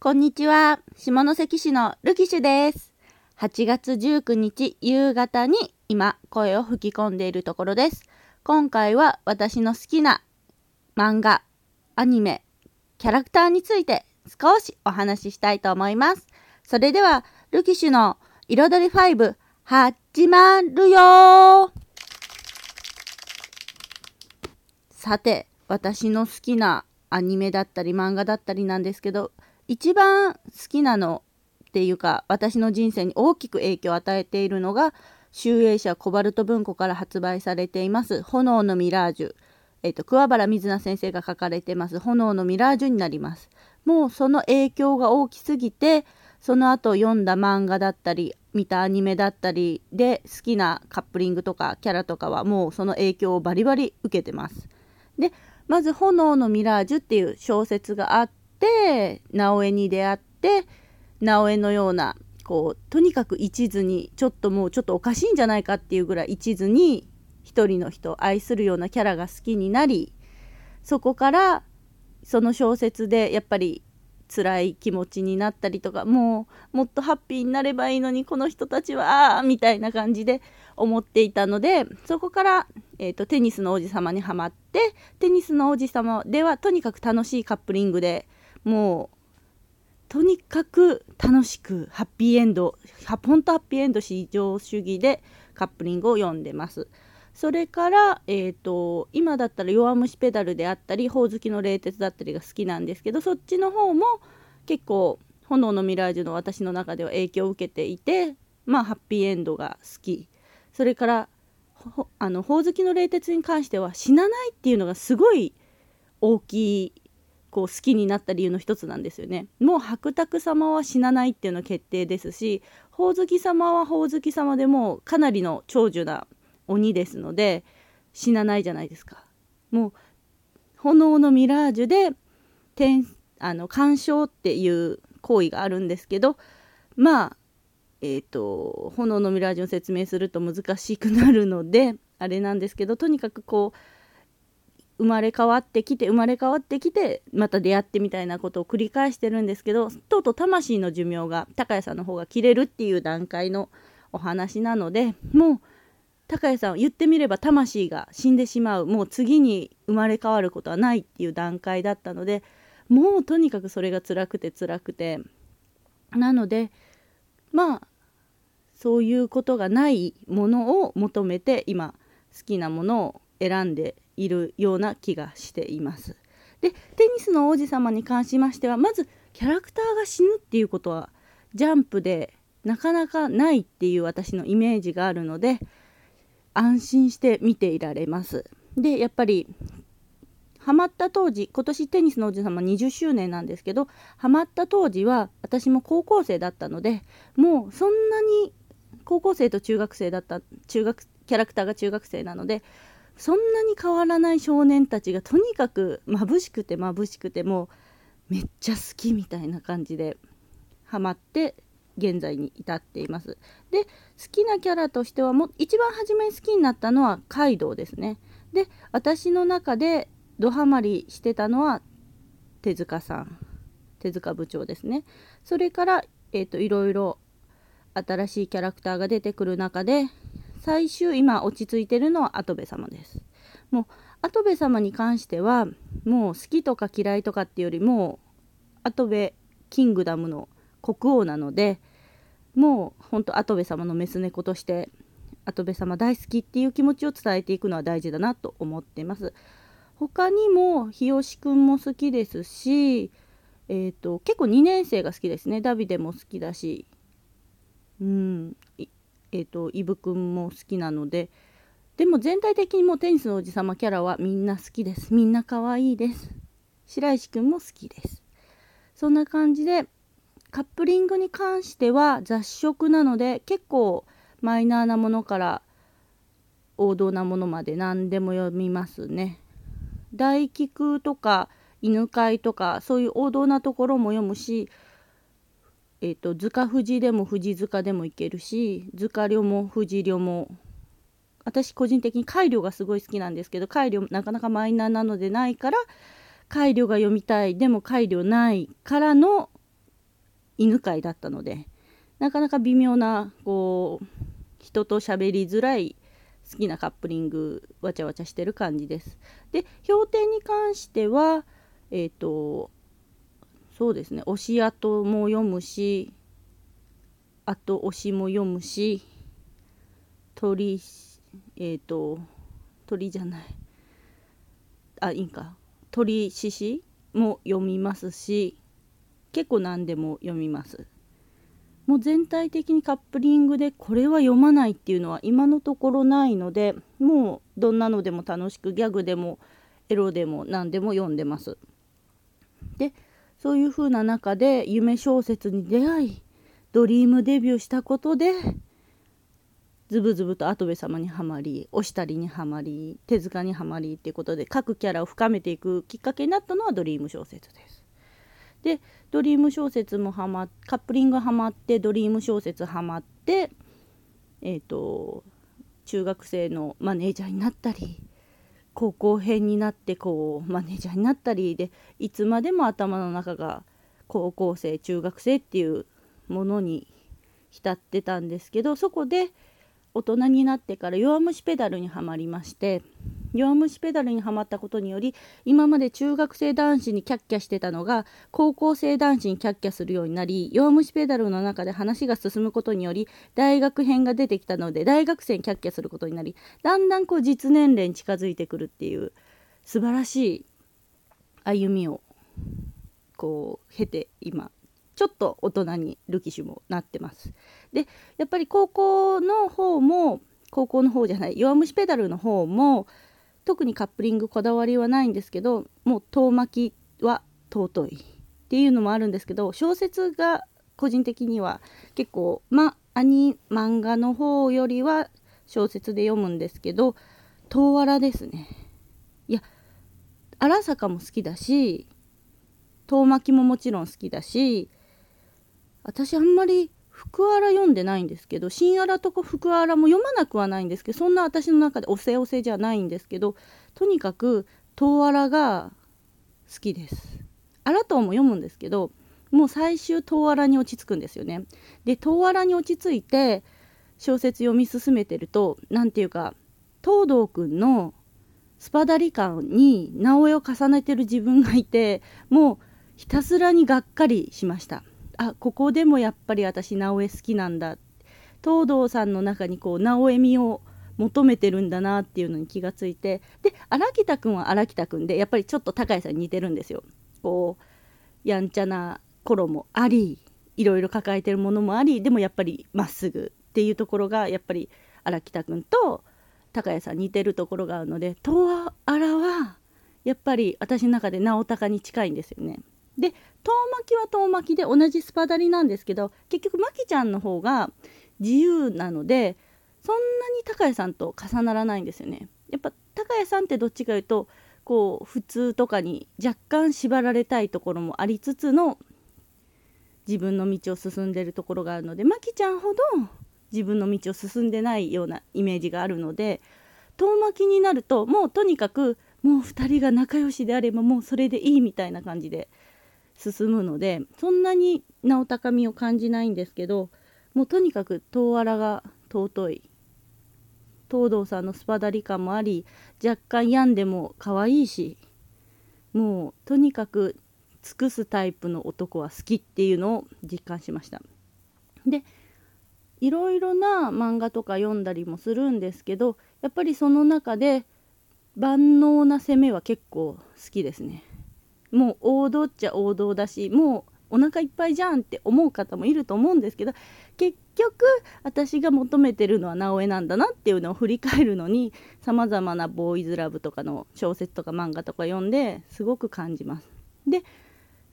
こんにちは。下関市のルキシュです。8月19日夕方に今声を吹き込んでいるところです。今回は私の好きな漫画、アニメ、キャラクターについて少しお話ししたいと思います。それでは、ルキシュの彩り5始まるよさて、私の好きなアニメだったり漫画だったりなんですけど、一番好きなのっていうか私の人生に大きく影響を与えているのが集英社コバルト文庫から発売されています「炎のミラージュ」えっと桑原水菜先生が書かれてます「炎のミラージュ」になります。もうその影響が大きすぎてその後読んだ漫画だったり見たアニメだったりで好きなカップリングとかキャラとかはもうその影響をバリバリ受けてます。でまず「炎のミラージュ」っていう小説があって直江に出会って直江のようなこうとにかく一途にちょっともうちょっとおかしいんじゃないかっていうぐらい一途に一人の人を愛するようなキャラが好きになりそこからその小説でやっぱり辛い気持ちになったりとかもうもっとハッピーになればいいのにこの人たちはみたいな感じで思っていたのでそこから、えーと、テニスの王子様にはまってテニスの王子様ではとにかく楽しいカップリングでもうとにかく楽しくハッピーエンドほんとハッピーエンド至上主義でカップリングを読んでます。それから、えーと、今だったら弱虫ペダルであったりほおずきの冷徹だったりが好きなんですけどそっちの方も結構炎のミラージュの私の中では影響を受けていてまあハッピーエンドが好き。それからあのほおずきの冷徹に関しては死なないっていうのがすごい大きいこう好きになった理由の一つなんですよね。もう白沢様は死なないっていうの決定ですしほおずき様はほおずき様でもかなりの長寿な鬼ですので死なないじゃないですか。もう炎のミラージュで天あの干渉っていう行為があるんですけどまあえっ、ー、と炎のミラージュを説明すると難しくなるのであれなんですけどとにかくこう生まれ変わってきて生まれ変わってきてまた出会ってみたいなことを繰り返してるんですけどとうとう魂の寿命が高谷さんの方が切れるっていう段階のお話なのでもう高谷さん言ってみれば魂が死んでしまう。もう次に生まれ変わることはないっていう段階だったのでもうとにかくそれが辛くて辛くて。なのでまあそういうことがないものを求めて今好きなものを選んでいるような気がしています。でテニスの王子様に関しましてはまずキャラクターが死ぬっていうことはジャンプでなかなかないっていう私のイメージがあるので安心して見ていられます。でやっぱりハマった当時今年テニスの王子様20周年なんですけどハマった当時は私も高校生だったのでもうそんなに高校生と中学生だった中学キャラクターが中学生なのでそんなに変わらない少年たちがとにかく眩しくて眩しくてもうめっちゃ好きみたいな感じでハマって現在に至っています。で好きなキャラとしてはも一番初めに好きになったのはカイドウですね。で私の中でドハマりしてたのは手塚さん手塚部長ですね。それからえ、ー、といろいろ新しいキャラクターが出てくる中で最終今落ち着いてるのは跡部様です。もう跡部様に関してはもう好きとか嫌いとかっていうよりも跡部キングダムの国王なのでもうほんと跡部様のメス猫として跡部様大好きっていう気持ちを伝えていくのは大事だなと思ってます。他にも日吉くんも好きですしえーと、結構2年生が好きですね。ダビデも好きだし。うん。えーと、イブくんも好きなのででも全体的にもうテニスの王子様キャラはみんな好きです。みんな可愛いです。白石くんも好きです。そんな感じでカップリングに関しては雑食なので結構マイナーなものから王道なものまで何でも読みますね。大菊とか犬飼とかそういう王道なところも読むしえーと、塚富士でも富士塚でもいけるし塚寮も富士寮も私個人的に改良がすごい好きなんですけど改良なかなかマイナーなのでないから改良が読みたいでも改良ないからの犬飼だったのでなかなか微妙なこう人と喋りづらい好きなカップリングわちゃわちゃしてる感じです。で評点に関してはえっ、ー、とそうですね。押し跡も読むしあと押しも読むし鳥えっ、ー、と鳥じゃない。あいいんか。鳥獅子も読みますし結構何でも読みます。もう全体的にカップリングでこれは読まないっていうのは今のところないのでもうどんなのでも楽しくギャグでもエロでも何でも読んでます。でそういう風な中で夢小説に出会いドリームデビューしたことでズブズブと跡部様にはまり押したりにはまり手塚にはまりっていうことで各キャラを深めていくきっかけになったのはドリーム小説です。でドリーム小説もはまカップリングはまってドリーム小説はまってえっ、ー、と中学生のマネージャーになったり高校編になってこうマネージャーになったりでいつまでも頭の中が高校生中学生っていうものに浸ってたんですけどそこで大人になってから弱虫ペダルにはまりまして弱虫ペダルにはまったことにより今まで中学生男子にキャッキャしてたのが高校生男子にキャッキャするようになり弱虫ペダルの中で話が進むことにより大学編が出てきたので大学生にキャッキャすることになりだんだんこう実年齢に近づいてくるっていう素晴らしい歩みをこう経て今ちょっと大人にルキシュもなってます。でやっぱり高校の方も高校の方じゃない弱虫ペダルの方も特にカップリングこだわりはないんですけどもう遠巻きは尊いっていうのもあるんですけど小説が個人的には結構まアニ漫画の方よりは小説で読むんですけど遠わらですね。いや荒坂も好きだし遠巻きももちろん好きだし私あんまり福原読んでないんですけど新原と福原も読まなくはないんですけどそんな私の中でおせおせじゃないんですけどとにかく東原が好きです。新とも読むんですけどもう最終東原に落ち着くんですよね。で東原に落ち着いて小説読み進めてると何て言うか東堂くんのスパダリ感に直江を重ねてる自分がいてもうひたすらにがっかりしました。あここでもやっぱり私直江好きなんだ東堂さんの中にこう直江美を求めてるんだなっていうのに気がついてで荒北くんは荒北くんでやっぱりちょっと高谷さんに似てるんですよ。こうやんちゃな頃もありいろいろ抱えてるものもありでもやっぱりまっすぐっていうところがやっぱり荒北くんと高谷さん似てるところがあるので東荒はやっぱり私の中で直高に近いんですよね。で遠巻きは遠巻きで同じスパダリなんですけど結局マキちゃんの方が自由なのでそんなに高谷さんと重ならないんですよね。やっぱ高谷さんってどっちかいうとこう普通とかに若干縛られたいところもありつつの自分の道を進んでるところがあるのでマキちゃんほど自分の道を進んでないようなイメージがあるので遠巻きになるともうとにかくもう2人が仲良しであればもうそれでいいみたいな感じで進むのでそんなに名を高みを感じないんですけどもうとにかく遠荒が尊い。東堂さんのスパダリ感もあり若干病んでも可愛いしもうとにかく尽くすタイプの男は好きっていうのを実感しました。でいろいろな漫画とか読んだりもするんですけどやっぱりその中で万能な攻めは結構好きですね。もう王道っちゃ王道だしもうお腹いっぱいじゃんって思う方もいると思うんですけど結局私が求めてるのは直江なんだなっていうのを振り返るのにさまざまなボーイズラブとかの小説とか漫画とか読んですごく感じます。で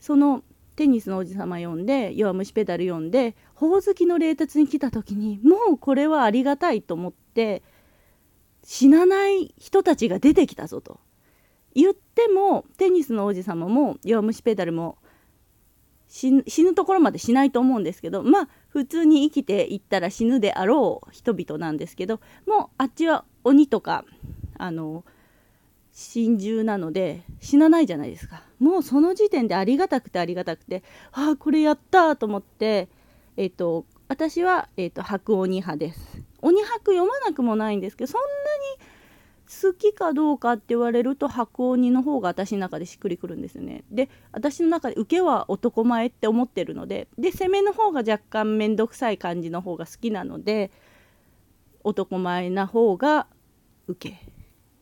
そのテニスの王子様読んで弱虫ペダル読んでほおずきの冷徹に来た時にもうこれはありがたいと思って死なない人たちが出てきたぞと言ってもテニスの王子様も弱虫ペダルも死ぬところまでしないと思うんですけどまあ普通に生きていったら死ぬであろう人々なんですけどもうあっちは鬼とかあの心中なので死なないじゃないですか。もうその時点でありがたくてありがたくてああこれやったと思ってえっ、と私は、えーと、白鬼派です。鬼白読まなくもないんですけどそん好きかどうかって言われると白鬼の方が私の中でしっくりくるんですよね。で私の中で受けは男前って思ってるのでで攻めの方が若干面倒くさい感じの方が好きなので男前な方が受け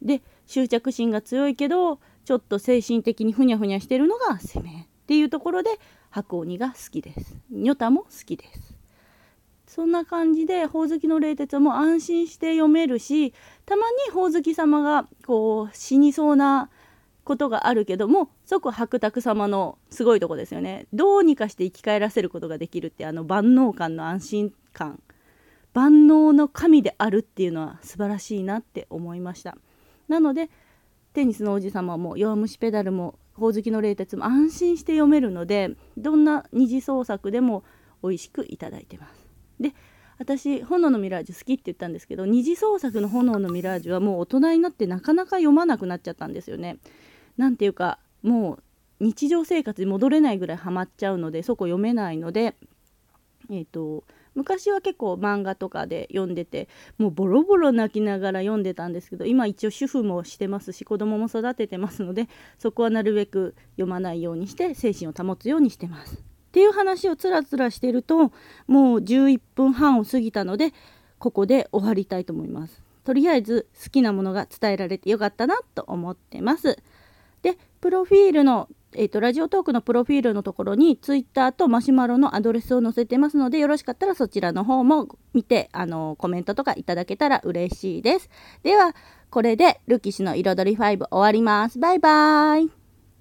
で執着心が強いけどちょっと精神的にふにゃふにゃしてるのが攻めっていうところで白鬼が好きです。女タも好きです。そんな感じで、ほおずきの冷徹も安心して読めるし、たまにほおずき様がこう死にそうなことがあるけども、即白沢様のすごいとこですよね。どうにかして生き返らせることができるってあの万能感の安心感。万能の神であるっていうのは素晴らしいなって思いました。なので、テニスの王子様も弱虫ペダルもほおずきの冷徹も安心して読めるので、どんな二次創作でも美味しくいただいてます。で私「炎のミラージュ」好きって言ったんですけど二次創作の「炎のミラージュ」はもう大人になってなかなか読まなくなっちゃったんですよね。なんていうかもう日常生活に戻れないぐらいハマっちゃうのでそこ読めないのでえっ、ー、と昔は結構漫画とかで読んでてもうボロボロ泣きながら読んでたんですけど今一応主婦もしてますし子供も育ててますのでそこはなるべく読まないようにして精神を保つようにしてます。っていう話をつらつらしてるともう11分半を過ぎたのでここで終わりたいと思います。とりあえず好きなものが伝えられてよかったなと思ってます。で、プロフィールの、えっ、ー、と、ラジオトークのプロフィールのところに Twitter とマシュマロのアドレスを載せてますので、よろしかったらそちらの方も見て、あの、コメントとかいただけたら嬉しいです。では、これでルキシの彩り5終わります。バイバーイ。